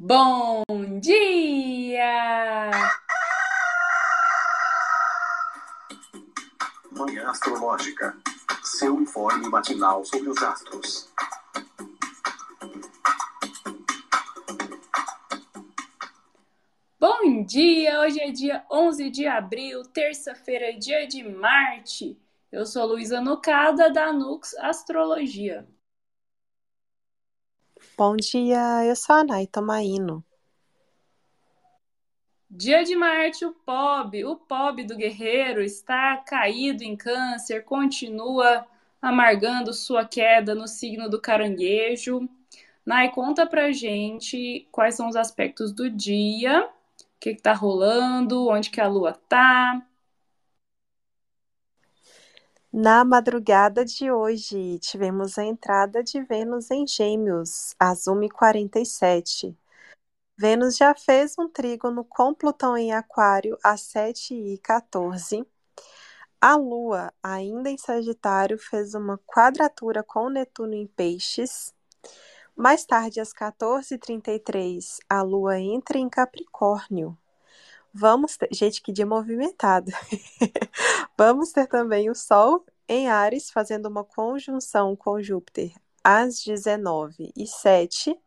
Bom dia! Manhã Astrológica. Seu informe matinal sobre os astros. Bom dia! Hoje é dia 11 de abril, terça-feira, dia de Marte. Eu sou Luísa Nucada, da Nux Astrologia. Bom dia, eu sou a Nay Tomaino. Dia de Marte, o POB, o POB do guerreiro está caído em câncer, continua amargando sua queda no signo do caranguejo. Nay, conta pra gente quais são os aspectos do dia, o que, que tá rolando, onde que a lua tá. Na madrugada de hoje, tivemos a entrada de Vênus em Gêmeos, às 1h47. Vênus já fez um trígono com Plutão em Aquário às 7h14. A Lua, ainda em Sagitário, fez uma quadratura com Netuno em Peixes. Mais tarde, às 14h33, a Lua entra em Capricórnio. Vamos ter... Gente, que dia movimentado. Vamos ter também o Sol em Ares, fazendo uma conjunção com Júpiter às 19 h 07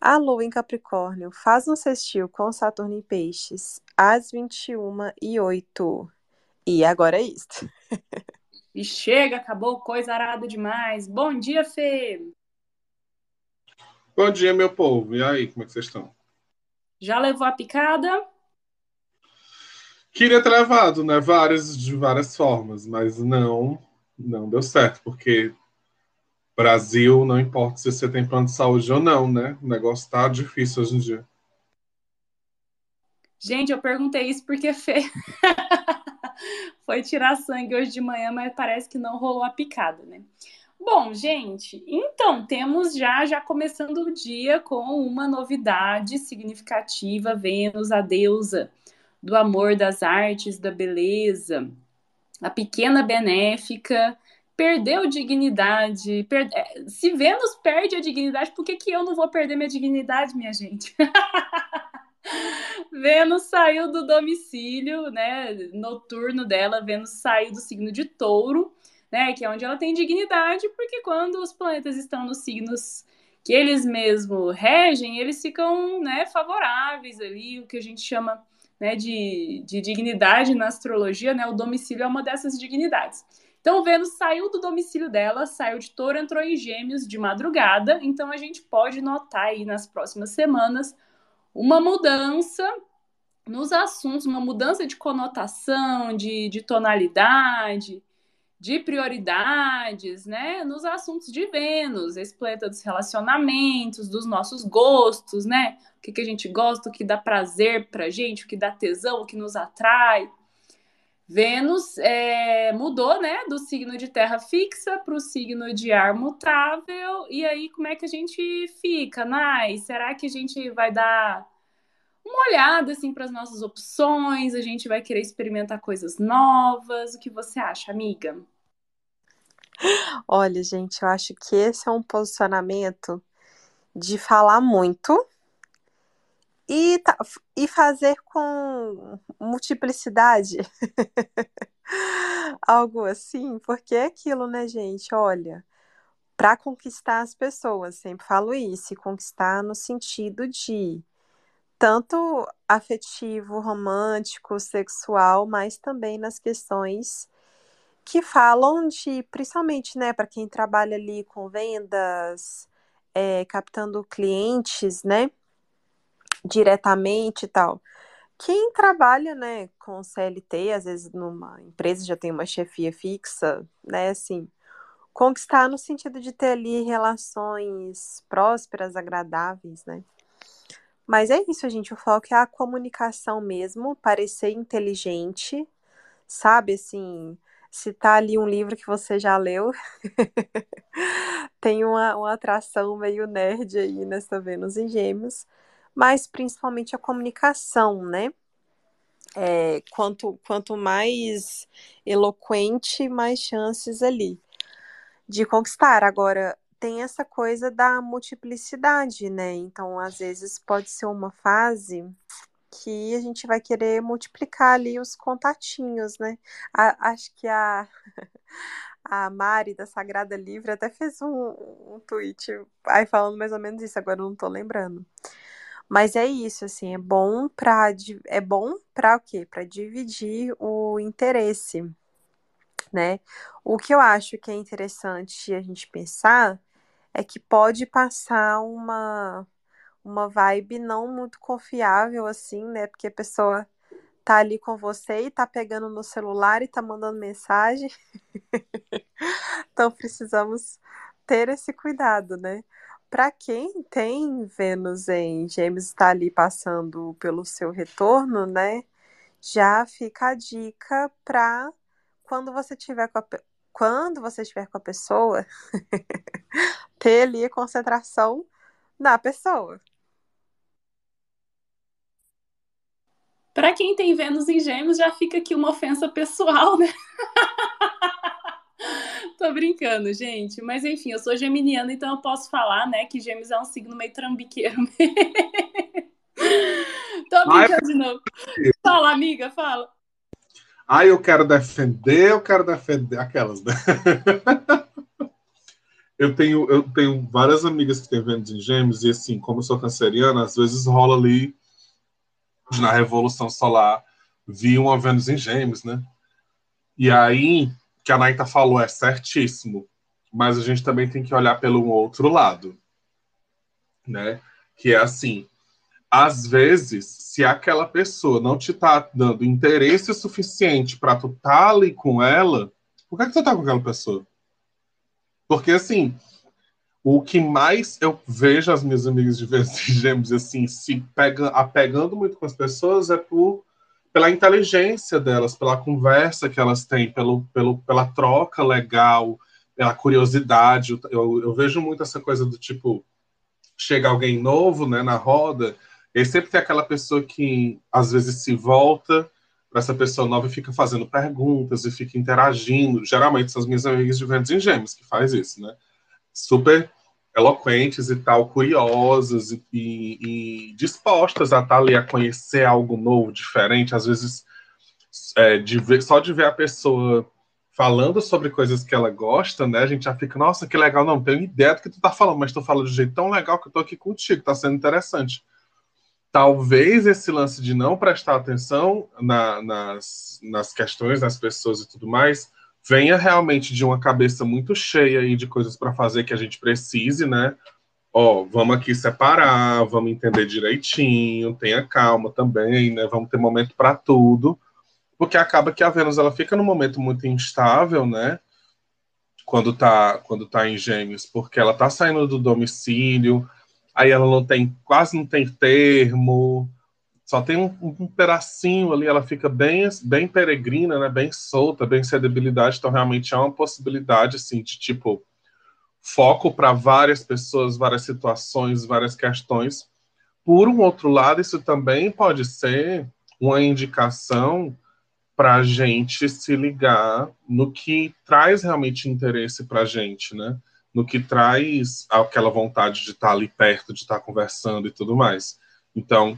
A Lua em Capricórnio faz um sextil com Saturno em Peixes às 21 h 08 E agora é isso. e chega, acabou, coisa arada demais. Bom dia, Fê! Bom dia, meu povo. E aí, como é que vocês estão? Já levou a picada? Queria ter levado, né? Várias, de várias formas, mas não, não deu certo, porque Brasil, não importa se você tem plano de saúde ou não, né? O negócio tá difícil hoje em dia. Gente, eu perguntei isso porque Fê foi tirar sangue hoje de manhã, mas parece que não rolou a picada, né? Bom, gente, então temos já já começando o dia com uma novidade significativa, Vênus, a deusa do amor, das artes, da beleza, a pequena benéfica perdeu dignidade. Per... É, se Vênus perde a dignidade, por que, que eu não vou perder minha dignidade, minha gente? Vênus saiu do domicílio, né, noturno dela, Vênus saiu do signo de Touro, né, que é onde ela tem dignidade, porque quando os planetas estão nos signos que eles mesmos regem, eles ficam, né, favoráveis ali, o que a gente chama né, de, de dignidade na astrologia, né, o domicílio é uma dessas dignidades. Então, Vênus saiu do domicílio dela, saiu de touro, entrou em gêmeos de madrugada. Então, a gente pode notar aí nas próximas semanas uma mudança nos assuntos, uma mudança de conotação, de, de tonalidade, de prioridades, né, nos assuntos de Vênus, esse planeta dos relacionamentos, dos nossos gostos, né, o que, que a gente gosta, o que dá prazer pra gente, o que dá tesão, o que nos atrai. Vênus é, mudou, né, do signo de terra fixa para o signo de ar mutável, e aí como é que a gente fica, Nai? Será que a gente vai dar uma olhada assim para as nossas opções, a gente vai querer experimentar coisas novas. O que você acha, amiga? Olha, gente, eu acho que esse é um posicionamento de falar muito e, e fazer com multiplicidade. Algo assim, porque é aquilo, né, gente? Olha, para conquistar as pessoas, sempre falo isso, conquistar no sentido de tanto afetivo, romântico, sexual, mas também nas questões que falam de, principalmente, né, para quem trabalha ali com vendas, é, captando clientes, né, diretamente e tal. Quem trabalha, né, com CLT, às vezes numa empresa já tem uma chefia fixa, né, assim, conquistar no sentido de ter ali relações prósperas, agradáveis, né. Mas é isso, gente. O foco é a comunicação mesmo, parecer inteligente, sabe? Assim, citar ali um livro que você já leu. Tem uma, uma atração meio nerd aí nessa Vênus em Gêmeos, mas principalmente a comunicação, né? É, quanto, quanto mais eloquente, mais chances ali de conquistar. Agora, tem essa coisa da multiplicidade, né? Então, às vezes, pode ser uma fase que a gente vai querer multiplicar ali os contatinhos, né? A, acho que a, a Mari da Sagrada Livre até fez um, um tweet aí falando mais ou menos isso, agora eu não tô lembrando. Mas é isso, assim, é bom para é bom para o quê? Para dividir o interesse, né? O que eu acho que é interessante a gente pensar é que pode passar uma uma vibe não muito confiável assim, né? Porque a pessoa tá ali com você e tá pegando no celular e tá mandando mensagem. então precisamos ter esse cuidado, né? Para quem tem Vênus em Gêmeos está ali passando pelo seu retorno, né? Já fica a dica para quando você tiver com a, quando você estiver com a pessoa, ter ali a concentração na pessoa. Para quem tem Vênus em Gêmeos, já fica aqui uma ofensa pessoal, né? Tô brincando, gente. Mas enfim, eu sou geminiana, então eu posso falar, né, que Gêmeos é um signo meio trambiqueiro. Tô brincando Ai, de novo. Fala, amiga, fala. Ah, eu quero defender, eu quero defender aquelas, né? eu tenho, eu tenho várias amigas que têm Vênus em Gêmeos, e assim, como eu sou canceriana, às vezes rola ali na Revolução Solar, vi uma Vênus em Gêmeos, né? E aí, que a Naita falou é certíssimo, mas a gente também tem que olhar pelo outro lado, né? Que é assim, às vezes, se aquela pessoa não te tá dando interesse suficiente para tu tá ali com ela, por que, que tu tá com aquela pessoa? Porque assim, o que mais eu vejo as minhas amigas de gêmeos assim, se pega, apegando muito com as pessoas é por, pela inteligência delas, pela conversa que elas têm, pelo, pelo, pela troca legal, pela curiosidade. Eu, eu vejo muito essa coisa do tipo, chega alguém novo né, na roda, e sempre tem aquela pessoa que às vezes se volta para essa pessoa nova e fica fazendo perguntas e fica interagindo. Geralmente são as minhas amigas de Vênus em Gêmeos que faz isso, né? super eloquentes e tal, curiosas e, e, e dispostas a estar ali a conhecer algo novo, diferente. Às vezes, é, de ver, só de ver a pessoa falando sobre coisas que ela gosta, né? A gente já fica, nossa, que legal, não tenho ideia do que tu tá falando, mas tu fala de um jeito tão legal que eu tô aqui contigo, tá sendo interessante. Talvez esse lance de não prestar atenção na, nas, nas questões das pessoas e tudo mais venha realmente de uma cabeça muito cheia aí de coisas para fazer que a gente precise, né? Ó, vamos aqui separar, vamos entender direitinho, tenha calma também, né? Vamos ter momento para tudo, porque acaba que a Vênus ela fica num momento muito instável, né? Quando tá, quando tá em Gêmeos, porque ela tá saindo do domicílio, aí ela não tem, quase não tem termo, só tem um, um, pedacinho ali, ela fica bem, bem peregrina, né, bem solta, bem sem debilidade, então realmente é uma possibilidade, assim, de tipo, foco para várias pessoas, várias situações, várias questões. Por um outro lado, isso também pode ser uma indicação para a gente se ligar no que traz realmente interesse para a gente, né? No que traz aquela vontade de estar tá ali perto, de estar tá conversando e tudo mais. Então,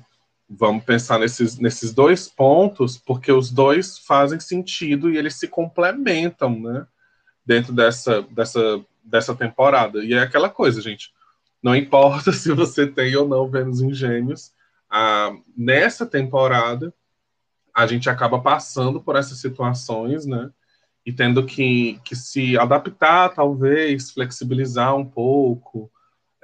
vamos pensar nesses, nesses dois pontos, porque os dois fazem sentido e eles se complementam, né? Dentro dessa, dessa, dessa temporada. E é aquela coisa, gente. Não importa se você tem ou não Vênus em Gêmeos, ah, nessa temporada a gente acaba passando por essas situações, né? E tendo que, que se adaptar, talvez, flexibilizar um pouco,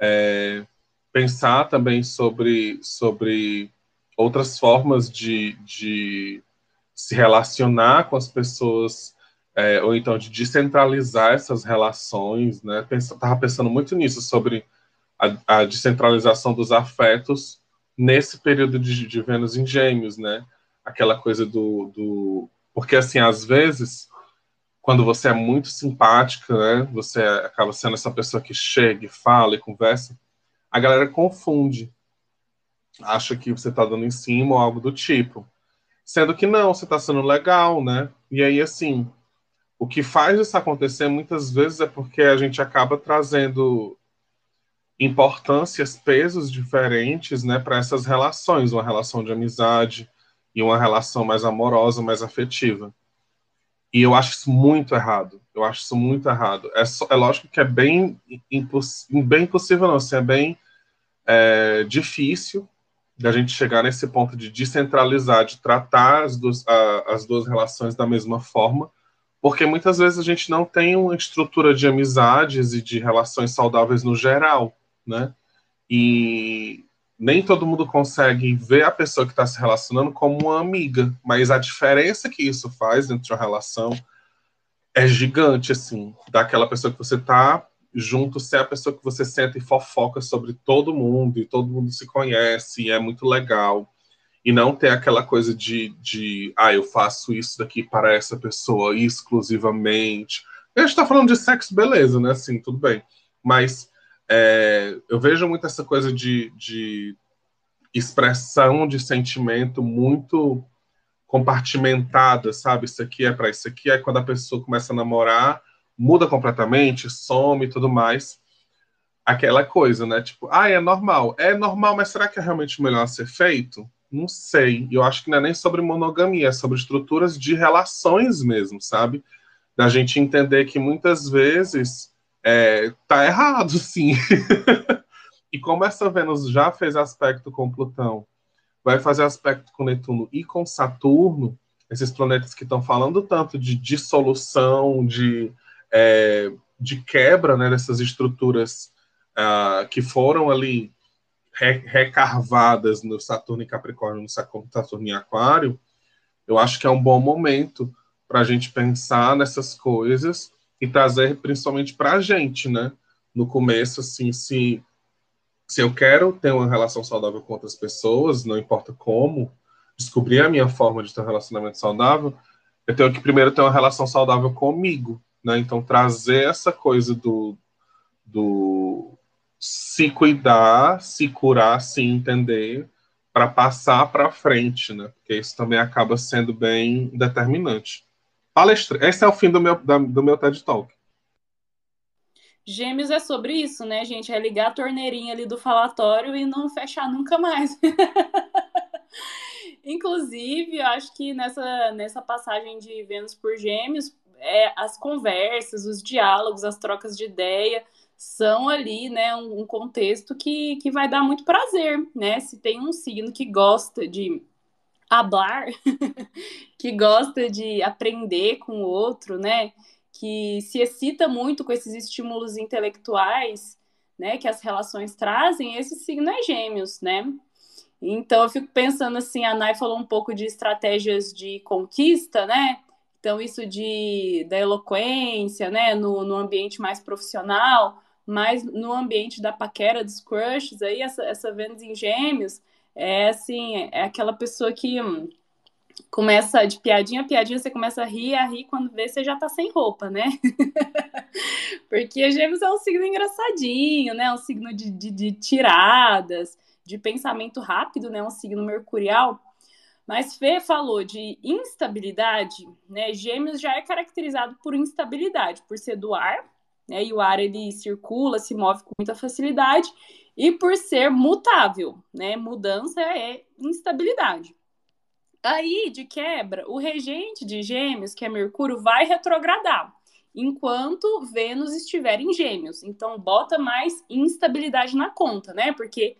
é, pensar também sobre, sobre outras formas de, de se relacionar com as pessoas, é, ou então de descentralizar essas relações, né? Estava pensando muito nisso, sobre a, a, descentralização dos afetos nesse período de, de Vênus em Gêmeos, né? Aquela coisa do, do... Porque, assim, às vezes, quando você é muito simpática, né? Você acaba sendo essa pessoa que chega e fala e conversa, a galera confunde acha que você está dando em cima ou algo do tipo. Sendo que não, você está sendo legal, né? E aí, assim, o que faz isso acontecer muitas vezes é porque a gente acaba trazendo importâncias, pesos diferentes, né, para essas relações, uma relação de amizade e uma relação mais amorosa, mais afetiva. E eu acho isso muito errado. Eu acho isso muito errado. É, só, é lógico que é bem, imposs, bem impossível, não, assim, é bem é, difícil da gente chegar nesse ponto de descentralizar, de tratar as duas, a, as duas relações da mesma forma, porque muitas vezes a gente não tem uma estrutura de amizades e de relações saudáveis no geral né? E nem todo mundo consegue ver a pessoa que está se relacionando como uma amiga, mas a diferença que isso faz dentro de uma relação é gigante, assim, daquela pessoa que você está junto ser a pessoa que você senta e fofoca sobre todo mundo, e todo mundo se conhece, e é muito legal. E não ter aquela coisa de, de ah, eu faço isso daqui para essa pessoa exclusivamente. A gente está falando de sexo, beleza, né? Assim, tudo bem. Mas é, eu vejo muito essa coisa de, de expressão de sentimento muito compartimentada, sabe? Isso aqui é para isso aqui. Aí quando a pessoa começa a namorar, muda completamente, some e tudo mais. Aquela coisa, né? Tipo, ah, é normal. É normal, mas será que é realmente melhor ser feito? Não sei. Eu acho que não é nem sobre monogamia, é sobre estruturas de relações mesmo, sabe? Da gente entender que muitas vezes é, tá errado, sim. e como essa Vênus já fez aspecto com Plutão, vai fazer aspecto com Netuno e com Saturno, esses planetas que estão falando tanto de dissolução, de, é, de quebra né, dessas estruturas uh, que foram ali re recarvadas no Saturno e Capricórnio, no Saturno e Aquário, eu acho que é um bom momento para a gente pensar nessas coisas e trazer principalmente para a gente, né? No começo, assim, se, se eu quero ter uma relação saudável com outras pessoas, não importa como, descobrir a minha forma de ter um relacionamento saudável, eu tenho que primeiro ter uma relação saudável comigo, né? Então, trazer essa coisa do, do se cuidar, se curar, se entender, para passar para frente, né? Porque isso também acaba sendo bem determinante palestra. Esse é o fim do meu, da, do meu TED Talk. Gêmeos é sobre isso, né, gente? É ligar a torneirinha ali do falatório e não fechar nunca mais. Inclusive, eu acho que nessa, nessa passagem de Vênus por Gêmeos, é, as conversas, os diálogos, as trocas de ideia são ali, né, um, um contexto que, que vai dar muito prazer, né? Se tem um signo que gosta de hablar, que gosta de aprender com o outro, né? Que se excita muito com esses estímulos intelectuais, né? Que as relações trazem, esse signo é gêmeos, né? Então eu fico pensando assim, a Nai falou um pouco de estratégias de conquista, né? Então, isso de, da eloquência, né, no, no ambiente mais profissional, mas no ambiente da paquera, dos crushes, aí essa, essa Vênus em gêmeos, é assim, é aquela pessoa que hum, começa de piadinha a piadinha, você começa a rir, a rir, quando vê, você já tá sem roupa, né? Porque Gêmeos é um signo engraçadinho, né? Um signo de, de, de tiradas, de pensamento rápido, né? Um signo mercurial. Mas Fê falou de instabilidade, né? Gêmeos já é caracterizado por instabilidade, por ser do ar, né? E o ar ele circula, se move com muita facilidade e por ser mutável, né? Mudança é instabilidade. Aí, de quebra, o regente de Gêmeos, que é Mercúrio, vai retrogradar enquanto Vênus estiver em Gêmeos. Então, bota mais instabilidade na conta, né? Porque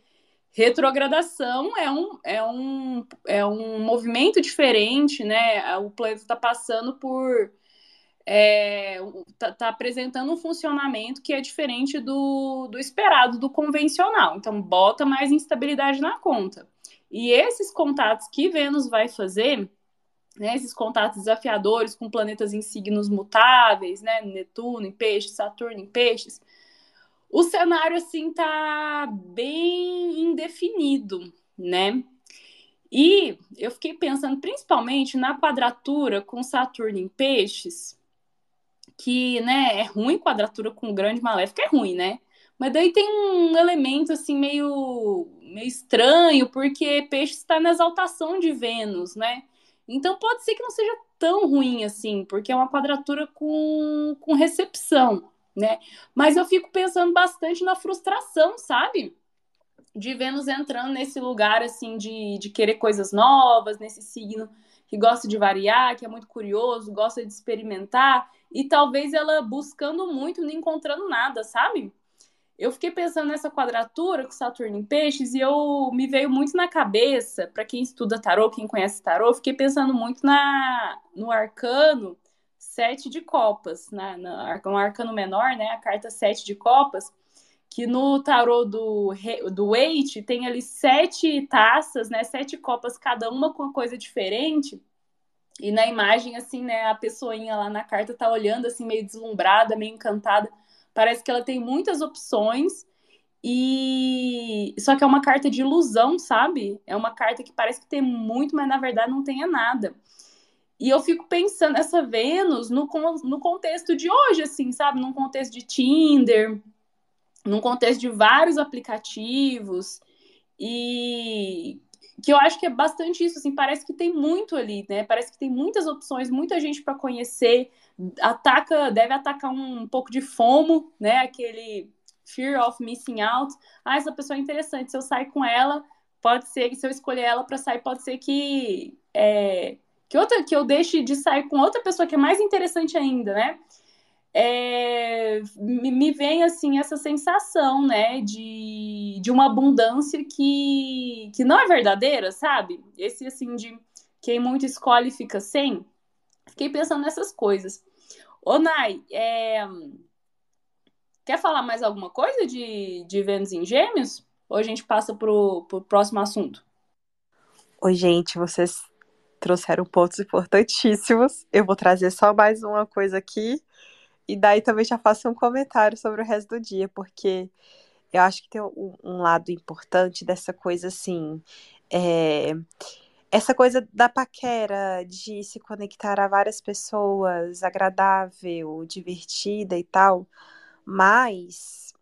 retrogradação é um, é um, é um movimento diferente, né? O planeta está passando por é, tá, tá, apresentando um funcionamento que é diferente do, do esperado, do convencional. Então, bota mais instabilidade na conta. E esses contatos que Vênus vai fazer, né, esses contatos desafiadores com planetas em signos mutáveis, né, Netuno em peixes, Saturno em peixes, o cenário assim tá bem indefinido, né? E eu fiquei pensando principalmente na quadratura com Saturno em peixes, que, né, é ruim quadratura com grande maléfica, é ruim, né? Mas daí tem um elemento, assim, meio, meio estranho, porque peixe está na exaltação de Vênus, né? Então pode ser que não seja tão ruim assim, porque é uma quadratura com, com recepção, né? Mas eu fico pensando bastante na frustração, sabe? De Vênus entrando nesse lugar assim de, de querer coisas novas, nesse signo que gosta de variar, que é muito curioso, gosta de experimentar, e talvez ela buscando muito, não encontrando nada, sabe? Eu fiquei pensando nessa quadratura com Saturno em Peixes e eu me veio muito na cabeça, para quem estuda tarô, quem conhece tarô, fiquei pensando muito na no arcano sete de copas, né? na, no arcano menor, né? A carta sete de copas, que no tarô do, do Eight tem ali sete taças, né? Sete copas, cada uma com uma coisa diferente. E na imagem, assim, né, a pessoinha lá na carta tá olhando, assim, meio deslumbrada, meio encantada. Parece que ela tem muitas opções e só que é uma carta de ilusão, sabe? É uma carta que parece que tem muito, mas na verdade não tem nada. E eu fico pensando essa Vênus no, no contexto de hoje, assim, sabe? Num contexto de Tinder, num contexto de vários aplicativos. E que eu acho que é bastante isso, assim, parece que tem muito ali, né? Parece que tem muitas opções, muita gente para conhecer, ataca, deve atacar um, um, pouco de fomo, né? Aquele fear of missing out. Ah, essa pessoa é interessante, se eu sair com ela, pode ser que se eu escolher ela para sair, pode ser que é, que outra que eu deixe de sair com outra pessoa que é mais interessante ainda, né? é, me vem assim essa sensação, né, de, de uma abundância que, que não é verdadeira, sabe? Esse assim de quem muito escolhe fica sem. Fiquei pensando nessas coisas. Ô, Nai, é... quer falar mais alguma coisa de, de Vênus em Gêmeos? Ou a gente passa pro, pro próximo assunto? Oi, gente, vocês trouxeram pontos importantíssimos. Eu vou trazer só mais uma coisa aqui e daí também já faço um comentário sobre o resto do dia, porque eu acho que tem um, um lado importante dessa coisa assim. É, essa coisa da paquera, de se conectar a várias pessoas, agradável, divertida e tal. Mas,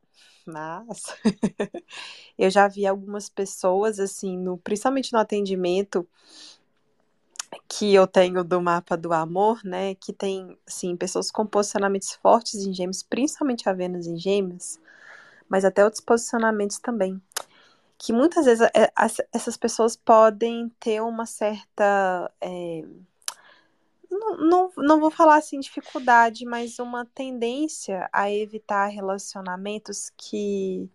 mas eu já vi algumas pessoas assim, no, principalmente no atendimento, que eu tenho do mapa do amor, né, que tem, sim, pessoas com posicionamentos fortes em gêmeos, principalmente a Vênus em gêmeos, mas até outros posicionamentos também, que muitas vezes é, essas pessoas podem ter uma certa, é, não, não, não vou falar assim dificuldade, mas uma tendência a evitar relacionamentos que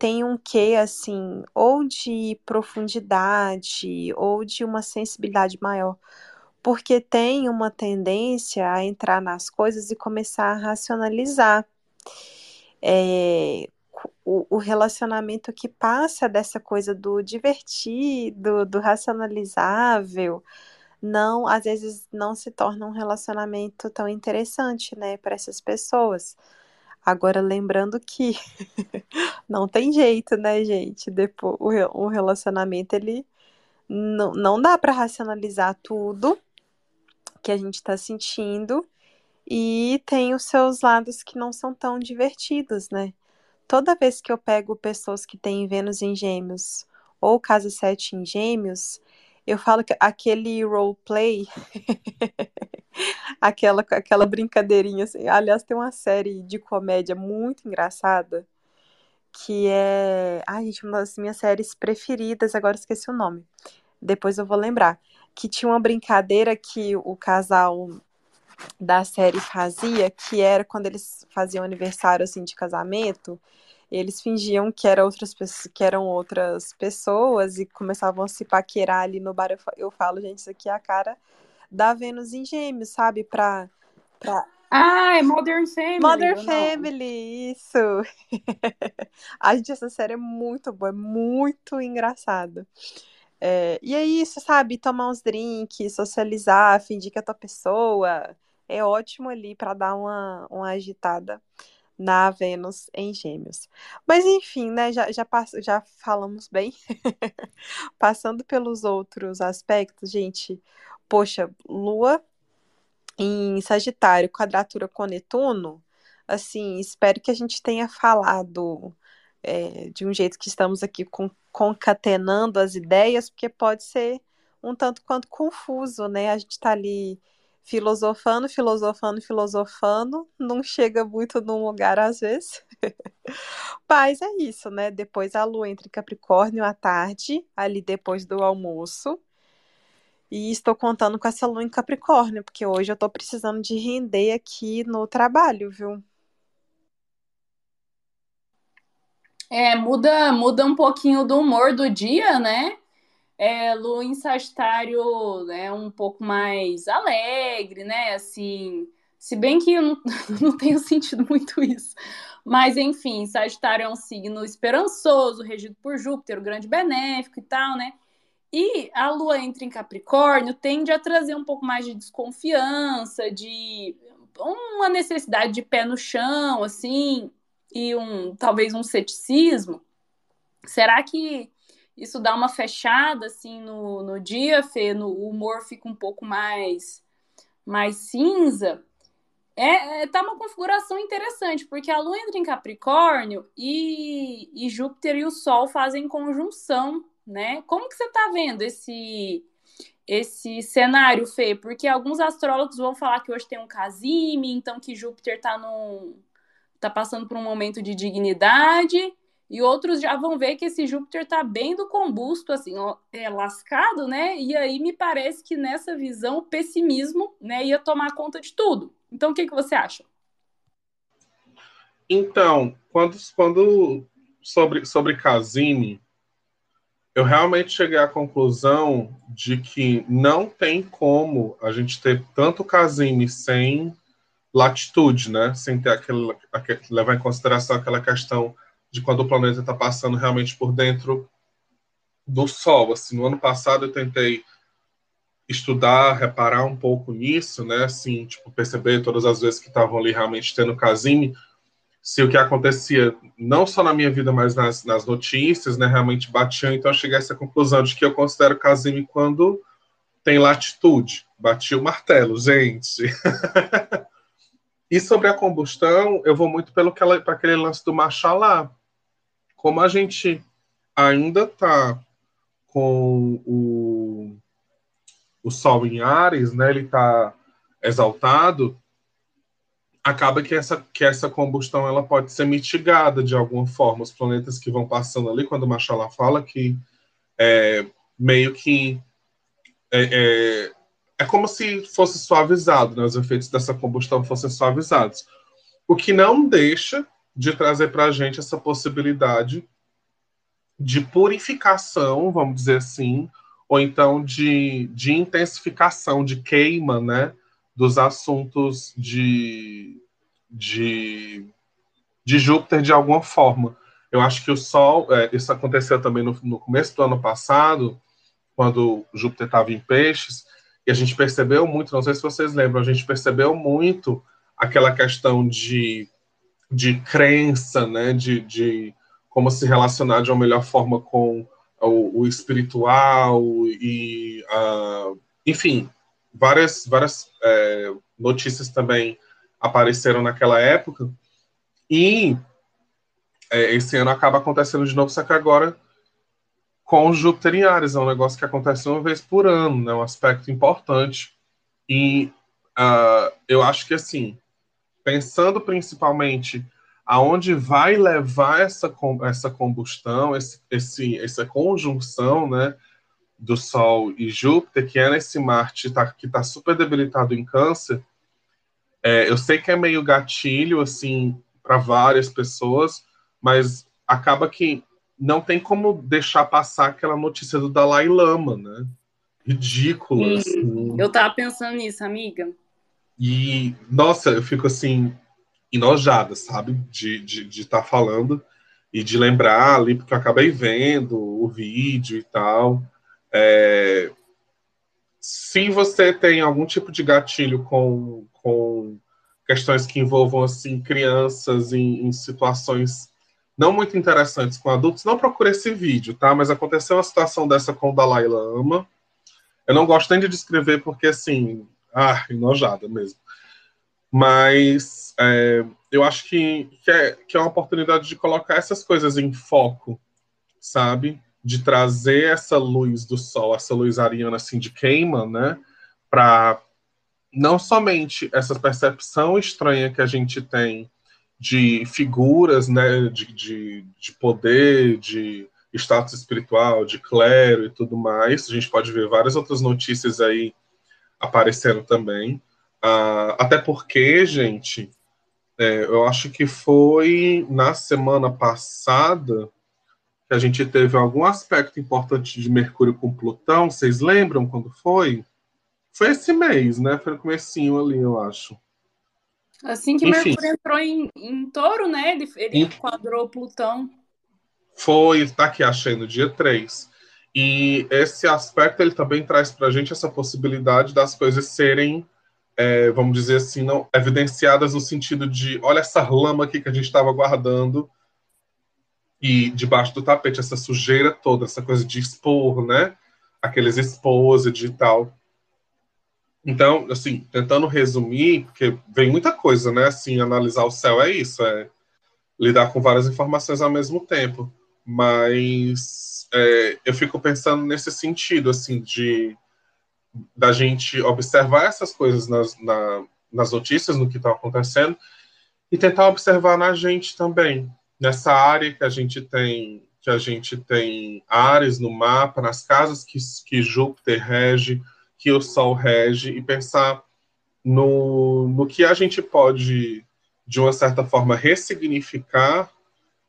tem um quê, assim, ou de profundidade, ou de uma sensibilidade maior, porque tem uma tendência a entrar nas coisas e começar a racionalizar. É, o, o, relacionamento que passa dessa coisa do divertido, do racionalizável, não, às vezes não se torna um relacionamento tão interessante, né, para essas pessoas. Agora, lembrando que não tem jeito, né, gente? Depois, o, relacionamento, ele não, não dá para racionalizar tudo que a gente está sentindo e tem os seus lados que não são tão divertidos, né? Toda vez que eu pego pessoas que têm Vênus em Gêmeos ou Casa 7 em Gêmeos, eu falo que aquele roleplay aquela, aquela brincadeirinha assim. Aliás, tem uma série de comédia muito engraçada que é. Ai, gente, uma das minhas séries preferidas, agora esqueci o nome. Depois eu vou lembrar. Que tinha uma brincadeira que o casal da série fazia, que era quando eles faziam aniversário assim de casamento, eles fingiam que, era outras, que eram outras pessoas e começavam a se paquerar ali no bar. Eu falo, gente, isso aqui é a cara da Vênus em Gêmeos, sabe? Pra, pra... Ah, é Modern Family. Modern Family, isso. a gente, essa série é muito boa, é muito engraçada. É, e é isso, sabe? Tomar uns drinks, socializar, fingir que é tua pessoa. É ótimo ali para dar uma, uma agitada na Vênus em Gêmeos. Mas enfim, né? Já, já, já falamos bem. Passando pelos outros aspectos, gente, poxa, Lua em Sagitário, quadratura com Netuno, assim, espero que a gente tenha falado é, de um jeito que estamos aqui concatenando as ideias, porque pode ser um tanto quanto confuso, né? A gente está ali filosofando, filosofando, filosofando, não chega muito num lugar às vezes. Mas é isso, né? Depois a lua entra em Capricórnio à tarde, ali depois do almoço. E estou contando com essa lua em Capricórnio, porque hoje eu estou precisando de render aqui no trabalho, viu? É, muda, muda um pouquinho do humor do dia, né? É, Lua em Sagitário é né, um pouco mais alegre, né? Assim, se bem que eu não, não tenho sentido muito isso. Mas, enfim, Sagitário é um signo esperançoso, regido por Júpiter, o grande benéfico e tal, né? E a lua entra em Capricórnio tende a trazer um pouco mais de desconfiança, de uma necessidade de pé no chão, assim, e um talvez um ceticismo. Será que isso dá uma fechada assim no, no dia, Fê? No, o humor fica um pouco mais, mais cinza? É, é, tá uma configuração interessante, porque a Lua entra em Capricórnio e, e Júpiter e o Sol fazem conjunção, né? Como que você tá vendo esse esse cenário, Fê? Porque alguns astrólogos vão falar que hoje tem um casime, então que Júpiter tá num, tá passando por um momento de dignidade, e outros já vão ver que esse Júpiter tá bem do combusto, assim, ó, é lascado, né? E aí me parece que nessa visão o pessimismo, né, ia tomar conta de tudo. Então, o que, que você acha? Então, quando, quando sobre, sobre Casime, eu realmente cheguei à conclusão de que não tem como a gente ter tanto Casime sem latitude, né? Sem ter aquele, aquele, levar em consideração aquela questão de quando o planeta está passando realmente por dentro do Sol. Assim, no ano passado eu tentei estudar, reparar um pouco nisso, né? Assim, tipo, perceber todas as vezes que estavam ali realmente tendo casime, se o que acontecia, não só na minha vida, mas nas, nas notícias, né, realmente batiam. Então eu cheguei a essa conclusão de que eu considero casime quando tem latitude. Bati o martelo, gente. E sobre a combustão, eu vou muito pelo que para aquele lance do Machalá. Como a gente ainda está com o, o Sol em Ares, né? Ele está exaltado. Acaba que essa, que essa combustão ela pode ser mitigada de alguma forma. Os planetas que vão passando ali, quando o Machalá fala que é, meio que é, é, é como se fosse suavizado, né? os efeitos dessa combustão fossem suavizados. O que não deixa de trazer para a gente essa possibilidade de purificação, vamos dizer assim, ou então de, de intensificação, de queima, né, dos assuntos de, de, de Júpiter de alguma forma. Eu acho que o Sol, é, isso aconteceu também no, no começo do ano passado, quando Júpiter estava em Peixes, e a gente percebeu muito, não sei se vocês lembram, a gente percebeu muito aquela questão de, de crença, né, de, de como se relacionar de uma melhor forma com o, o espiritual e, uh, enfim, várias, várias é, notícias também apareceram naquela época e é, esse ano acaba acontecendo de novo, só que agora com Júpiter em Ares. É um negócio que acontece uma vez por ano, né? Um aspecto importante. E uh, eu acho que, assim, pensando principalmente aonde vai levar essa, essa combustão, esse, esse, essa conjunção, né? Do Sol e Júpiter, que é nesse Marte tá, que está super debilitado em Câncer, é, eu sei que é meio gatilho, assim, para várias pessoas, mas acaba que não tem como deixar passar aquela notícia do Dalai Lama, né? Ridícula. Assim. Eu tava pensando nisso, amiga. E, nossa, eu fico assim, enojada, sabe? De estar de, de tá falando e de lembrar ali, porque eu acabei vendo o vídeo e tal. É... Se você tem algum tipo de gatilho com, com questões que envolvam assim crianças em, em situações não muito interessantes com adultos, não procure esse vídeo, tá? Mas aconteceu uma situação dessa com o Dalai Lama. Eu não gosto nem de descrever porque, assim, ah, enojada mesmo. Mas é, eu acho que, que, é, que é uma oportunidade de colocar essas coisas em foco, sabe? De trazer essa luz do sol, essa luz ariana, assim, de queima, né? Para não somente essa percepção estranha que a gente tem de figuras né, de, de, de poder, de status espiritual, de clero e tudo mais. A gente pode ver várias outras notícias aí aparecendo também. Uh, até porque, gente, é, eu acho que foi na semana passada que a gente teve algum aspecto importante de Mercúrio com Plutão. Vocês lembram quando foi? Foi esse mês, né? Foi no comecinho ali, eu acho. Assim que Enfim. Mercúrio entrou em, em touro, né? Ele, ele enquadrou Plutão. Foi, tá aqui, achei, no dia 3. E esse aspecto, ele também traz pra gente essa possibilidade das coisas serem, é, vamos dizer assim, não evidenciadas no sentido de, olha essa lama aqui que a gente estava guardando e debaixo do tapete, essa sujeira toda, essa coisa de expor, né? Aqueles exposed e tal. Então, assim, tentando resumir, porque vem muita coisa, né? Assim, analisar o céu é isso, é lidar com várias informações ao mesmo tempo. Mas é, eu fico pensando nesse sentido, assim, de da gente observar essas coisas nas, na, nas notícias, no que está acontecendo, e tentar observar na gente também, nessa área que a gente tem, que a gente tem áreas no mapa, nas casas que, que Júpiter rege, que o Sol rege e pensar no, no que a gente pode, de uma certa forma, ressignificar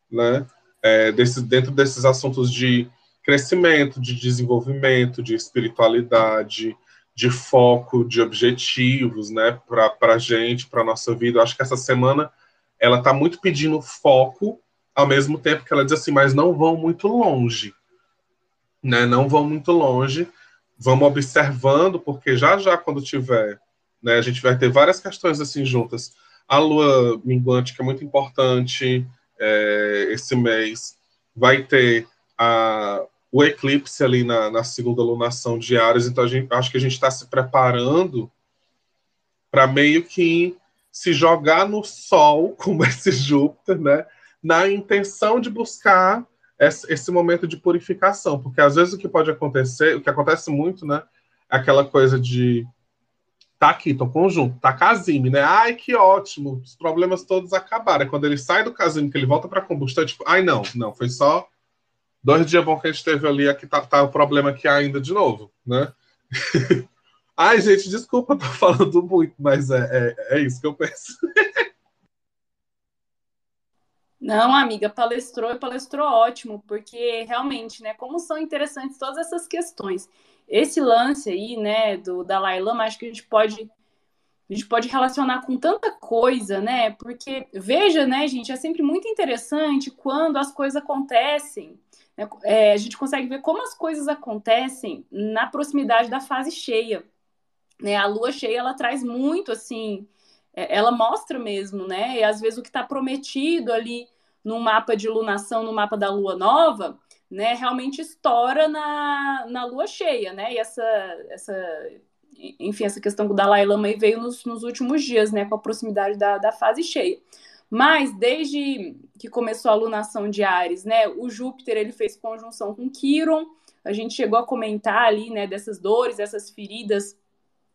né, é, desse, dentro desses assuntos de crescimento, de desenvolvimento, de espiritualidade, de foco, de objetivos né, para a gente, para a nossa vida. Eu acho que essa semana ela está muito pedindo foco, ao mesmo tempo que ela diz assim, mas não vão muito longe. Né, não vão muito longe, vamos observando, porque já já quando tiver, né, a gente vai ter várias questões assim juntas. A lua minguante, que é muito importante é, esse mês, vai ter a, o eclipse ali na, na segunda lunação de Ares, então gente, acho que a gente está se preparando para meio que se jogar no Sol, como esse Júpiter, né, na intenção de buscar esse momento de purificação, porque às vezes o que pode acontecer, o que acontece muito, né, é aquela coisa de tá aqui, tô conjunto, tá casime, né? Ai, que ótimo, os problemas todos acabaram. É quando ele sai do casime, que ele volta para combustão, é tipo, ai não, não, foi só dois dias bons que a gente teve ali, aqui tá, tá o problema aqui ainda de novo, né? ai, gente, desculpa, tô falando muito, mas é, é, é isso que eu penso. Não, amiga, palestrou e palestrou ótimo, porque realmente, né, como são interessantes todas essas questões. Esse lance aí, né, do Dalai Lama, acho que a gente pode a gente pode relacionar com tanta coisa, né? Porque veja, né, gente, é sempre muito interessante quando as coisas acontecem. Né? É, a gente consegue ver como as coisas acontecem na proximidade da fase cheia. Né? A lua cheia ela traz muito assim é, ela mostra mesmo, né? E às vezes o que está prometido ali no mapa de lunação, no mapa da lua nova, né, realmente estoura na, na lua cheia, né? E essa, essa, enfim, essa questão do Dalai Lama veio nos, nos últimos dias, né, com a proximidade da, da fase cheia. Mas desde que começou a lunação de Ares, né, o Júpiter ele fez conjunção com Quiron. A gente chegou a comentar ali, né, dessas dores, essas feridas,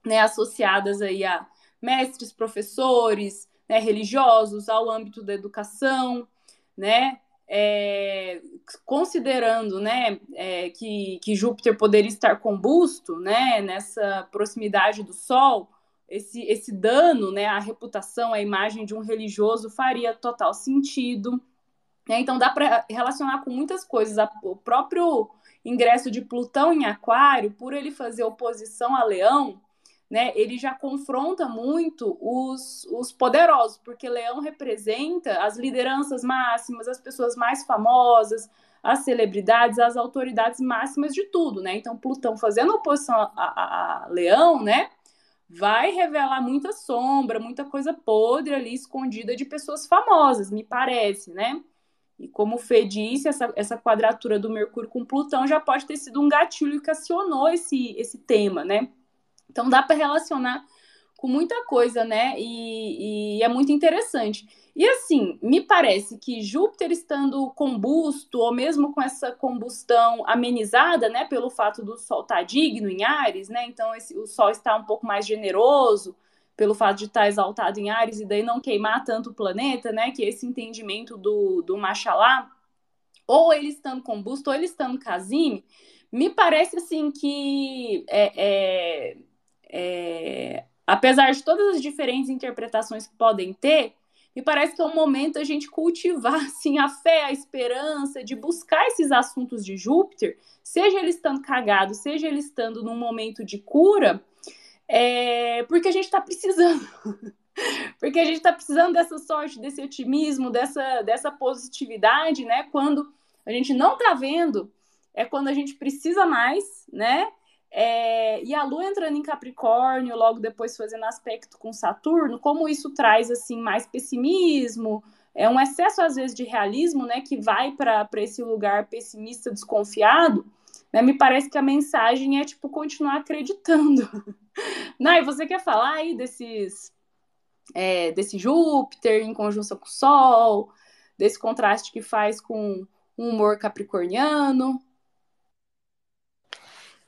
né, associadas aí a mestres, professores, né, religiosos, ao âmbito da educação, né? É, considerando né, é, que, que Júpiter poderia estar combusto né, nessa proximidade do Sol, esse, esse dano né, à reputação, à imagem de um religioso faria total sentido. Né? Então dá para relacionar com muitas coisas. O próprio ingresso de Plutão em Aquário, por ele fazer oposição a Leão, né, ele já confronta muito os, os poderosos, porque Leão representa as lideranças máximas, as pessoas mais famosas, as celebridades, as autoridades máximas de tudo, né? Então, Plutão fazendo oposição a, a, a Leão, né? Vai revelar muita sombra, muita coisa podre ali escondida de pessoas famosas, me parece, né? E como o Fê disse, essa, essa quadratura do Mercúrio com Plutão já pode ter sido um gatilho que acionou esse, esse tema, né? Então dá para relacionar com muita coisa, né? E, e, é muito interessante. E assim, me parece que Júpiter estando combusto, ou mesmo com essa combustão amenizada, né, pelo fato do Sol estar tá digno em Ares, né? Então esse, o Sol está um pouco mais generoso pelo fato de estar tá exaltado em Ares e daí não queimar tanto o planeta, né? Que esse entendimento do, do Machalá, ou ele estando combusto, ou ele estando casime, me parece assim que é, é, é apesar de todas as diferentes interpretações que podem ter, me parece que é um momento a gente cultivar assim, a fé, a esperança, de buscar esses assuntos de Júpiter, seja ele estando cagado, seja ele estando num momento de cura, é, porque a gente está precisando. porque a gente está precisando dessa sorte, desse otimismo, dessa, dessa positividade, né? Quando a gente não está vendo, é quando a gente precisa mais, né? É, e a Lua entrando em Capricórnio, logo depois fazendo aspecto com Saturno, como isso traz assim mais pessimismo, é um excesso às vezes de realismo, né, que vai para esse lugar pessimista, desconfiado. Né, me parece que a mensagem é tipo continuar acreditando. Nai, você quer falar aí desses é, desse Júpiter em conjunção com o Sol, desse contraste que faz com o humor capricorniano?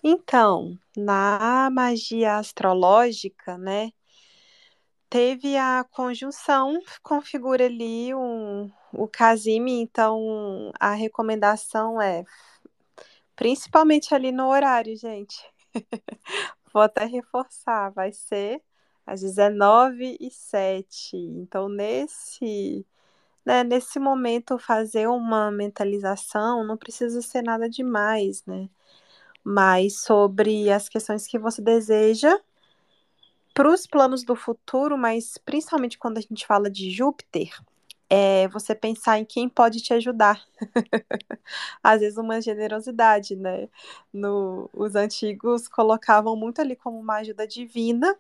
Então, na magia astrológica, né, teve a conjunção, configura ali um, o casime, então a recomendação é, principalmente ali no horário, gente. Vou até reforçar, vai ser às 19 e 07 Então, nesse, né, nesse momento, fazer uma mentalização não precisa ser nada demais, né? Mais sobre as questões que você deseja para os planos do futuro, mas principalmente quando a gente fala de Júpiter, é você pensar em quem pode te ajudar. Às vezes uma generosidade, né? No, os antigos colocavam muito ali como uma ajuda divina,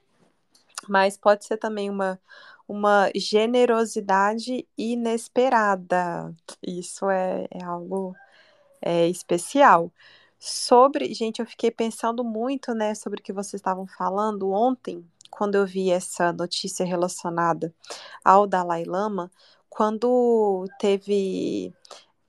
mas pode ser também uma, uma generosidade inesperada. Isso é, é algo é, especial. Sobre, gente, eu fiquei pensando muito, né, sobre o que vocês estavam falando ontem, quando eu vi essa notícia relacionada ao Dalai Lama, quando teve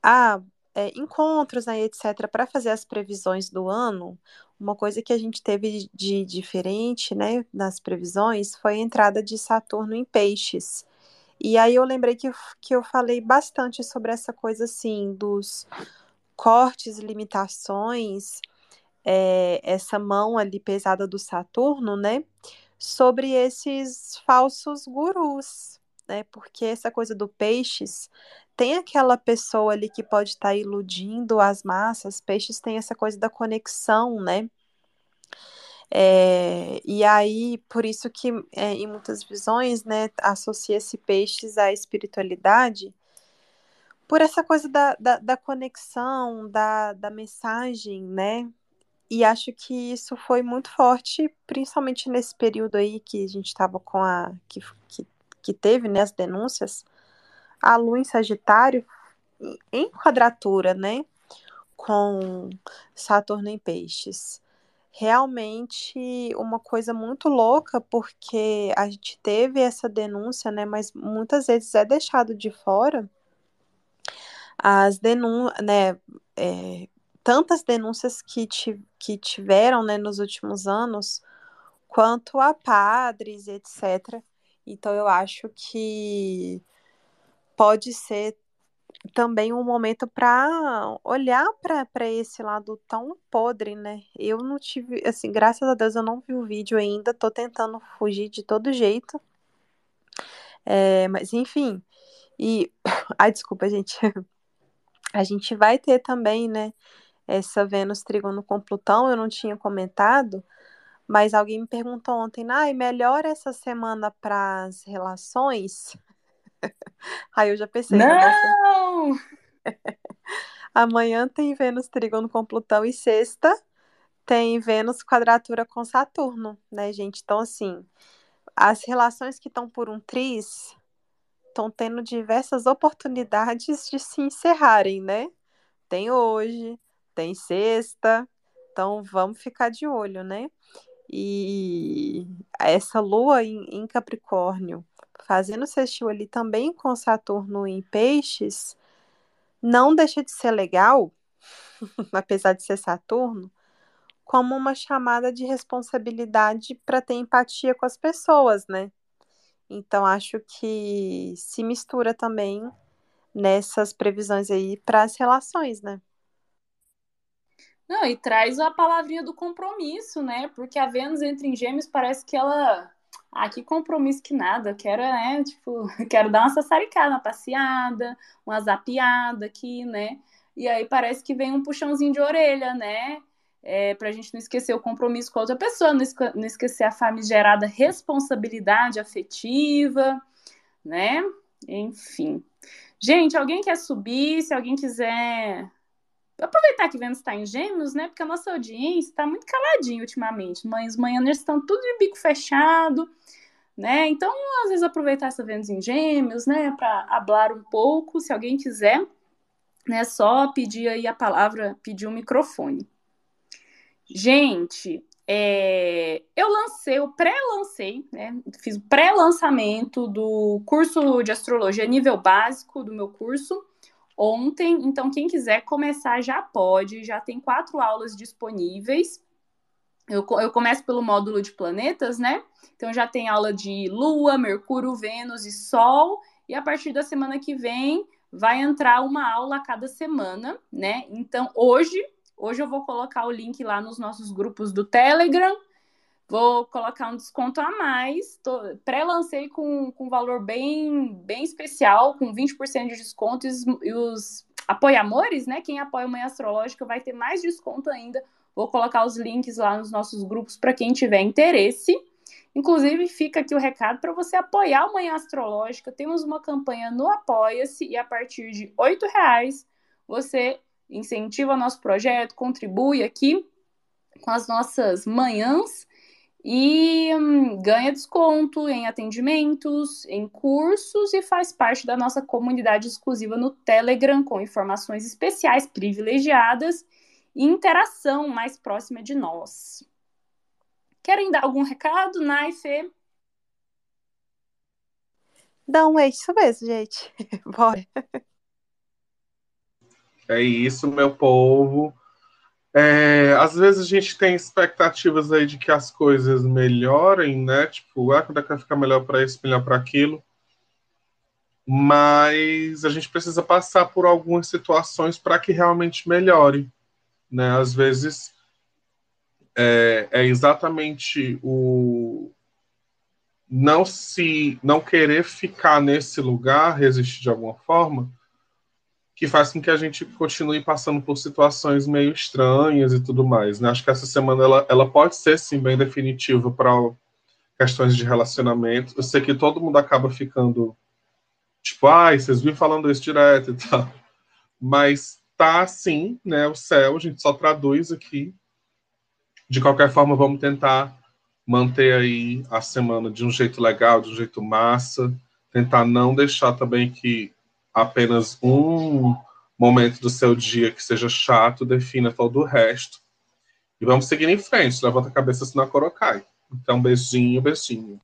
ah, é, encontros, né, etc., para fazer as previsões do ano, uma coisa que a gente teve de diferente, né, nas previsões, foi a entrada de Saturno em Peixes. E aí eu lembrei que, que eu falei bastante sobre essa coisa, assim, dos cortes limitações, é, essa mão ali pesada do Saturno, né? Sobre esses falsos gurus, né? Porque essa coisa do peixes tem aquela pessoa ali que pode estar tá iludindo as massas, peixes tem essa coisa da conexão, né? É, e aí, por isso que é, em muitas visões, né, associa-se peixes à espiritualidade, por essa coisa da, da, da conexão, da, da mensagem, né? E acho que isso foi muito forte, principalmente nesse período aí que a gente estava com a. Que, que, que teve né, as denúncias. A lua em Sagitário em quadratura, né? Com Saturno em Peixes. Realmente uma coisa muito louca, porque a gente teve essa denúncia, né? Mas muitas vezes é deixado de fora as denúncias, né, é, tantas denúncias que, que tiveram né, nos últimos anos, quanto a padres, etc. Então eu acho que pode ser também um momento para olhar para esse lado tão podre, né? Eu não tive, assim, graças a Deus eu não vi o vídeo ainda, tô tentando fugir de todo jeito. É, mas enfim, e. Ai, desculpa, gente. A gente vai ter também, né, essa Vênus trígono com Plutão, eu não tinha comentado, mas alguém me perguntou ontem, ai, melhor essa semana para as relações? Aí eu já pensei. Não! Amanhã tem Vênus trígono com Plutão e sexta tem Vênus quadratura com Saturno, né, gente? Então, assim, as relações que estão por um tris estão tendo diversas oportunidades de se encerrarem, né? Tem hoje, tem sexta, então vamos ficar de olho, né? E essa lua em, em Capricórnio, fazendo sextil ali também com Saturno em Peixes, não deixa de ser legal, apesar de ser Saturno, como uma chamada de responsabilidade para ter empatia com as pessoas, né? Então acho que se mistura também nessas previsões aí para as relações, né? Não, e traz a palavrinha do compromisso, né? Porque a Vênus entra em Gêmeos, parece que ela. Ah, que compromisso que nada. Quero, né? Tipo, quero dar uma sassaricada, uma passeada, uma zapiada aqui, né? E aí parece que vem um puxãozinho de orelha, né? É, para a gente não esquecer o compromisso com a outra pessoa, não, esque não esquecer a famigerada responsabilidade afetiva, né? Enfim. Gente, alguém quer subir? Se alguém quiser aproveitar que Vênus está em Gêmeos, né? Porque a nossa audiência está muito caladinha ultimamente. Mães, manhãs estão tudo de bico fechado, né? Então, às vezes aproveitar essa Vênus em Gêmeos, né, para hablar um pouco, se alguém quiser, né, só pedir aí a palavra, pedir o um microfone. Gente, é, eu lancei, eu pré-lancei, né? Fiz o pré-lançamento do curso de astrologia nível básico do meu curso ontem. Então, quem quiser começar já pode, já tem quatro aulas disponíveis. Eu, eu começo pelo módulo de planetas, né? Então, já tem aula de Lua, Mercúrio, Vênus e Sol. E a partir da semana que vem, vai entrar uma aula a cada semana, né? Então, hoje, hoje eu vou colocar o link lá nos nossos grupos do Telegram Vou colocar um desconto a mais. Pré-lancei com, com valor bem, bem especial, com 20% de desconto. E os, os apoiamores, né? Quem apoia o Manhã Astrológica vai ter mais desconto ainda. Vou colocar os links lá nos nossos grupos para quem tiver interesse. Inclusive, fica aqui o recado para você apoiar o Manhã Astrológica. Temos uma campanha no Apoia-se e a partir de R$ reais você incentiva nosso projeto, contribui aqui com as nossas manhãs e hum, ganha desconto em atendimentos, em cursos e faz parte da nossa comunidade exclusiva no Telegram com informações especiais privilegiadas e interação mais próxima de nós. Querem dar algum recado, Naife? Não, é isso mesmo, gente. Bora. É isso, meu povo. É, às vezes a gente tem expectativas aí de que as coisas melhorem, né? Tipo, ah, quando é que vai ficar melhor para isso, melhor para aquilo. Mas a gente precisa passar por algumas situações para que realmente melhore, né? Às vezes é, é exatamente o não se não querer ficar nesse lugar, resistir de alguma forma, que faz com que a gente continue passando por situações meio estranhas e tudo mais. Né? Acho que essa semana ela, ela pode ser sim bem definitiva para questões de relacionamento. Eu sei que todo mundo acaba ficando tipo, ai, vocês vêm falando isso direto e tal. Mas tá assim, né? O céu, a gente só traduz aqui. De qualquer forma, vamos tentar manter aí a semana de um jeito legal, de um jeito massa, tentar não deixar também que apenas um momento do seu dia que seja chato defina todo o resto. E vamos seguir em frente. Levanta a cabeça, senão a cor cai. Então, beijinho, beijinho.